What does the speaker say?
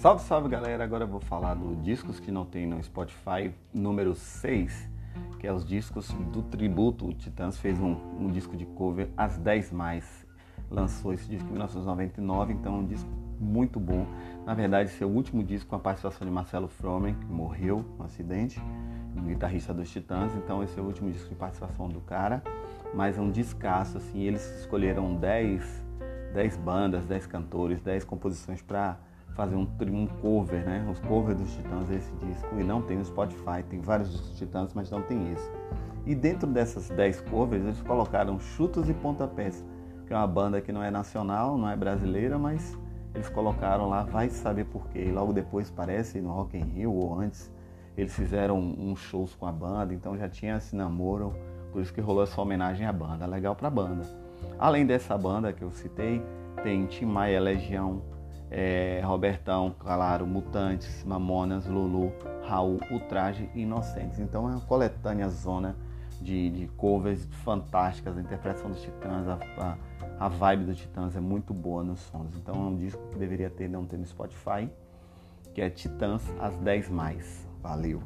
Salve, salve galera! Agora eu vou falar do discos que não tem no Spotify, número 6, que é os discos do tributo. O Titãs fez um, um disco de cover, As 10 Mais. Lançou esse disco em 1999, então é um disco muito bom. Na verdade, seu último disco com a participação de Marcelo Fromen, que morreu no acidente, um guitarrista dos Titãs. Então esse é o último disco de participação do cara, mas é um descasso, assim. Eles escolheram 10, 10 bandas, 10 cantores, 10 composições para fazer um, um cover, né? Os covers dos Titãs, esse disco. E não tem no Spotify, tem vários dos Titãs, mas não tem esse. E dentro dessas 10 covers, eles colocaram Chutos e Pontapés, que é uma banda que não é nacional, não é brasileira, mas eles colocaram lá, vai saber porquê. E logo depois, parece, no Rock in Rio ou antes, eles fizeram uns shows com a banda, então já tinha esse namoro, por isso que rolou essa homenagem à banda. Legal pra banda. Além dessa banda que eu citei, tem Tim Maia Legião, é, Robertão, claro, Mutantes, Mamonas, Lulu, Raul, Ultraje e Inocentes. Então é uma coletânea zona de, de covers fantásticas, a interpretação dos Titãs, a, a, a, vibe dos Titãs é muito boa nos sons. Então é um disco que deveria ter, não ter no Spotify, que é Titãs as 10 mais. Valeu!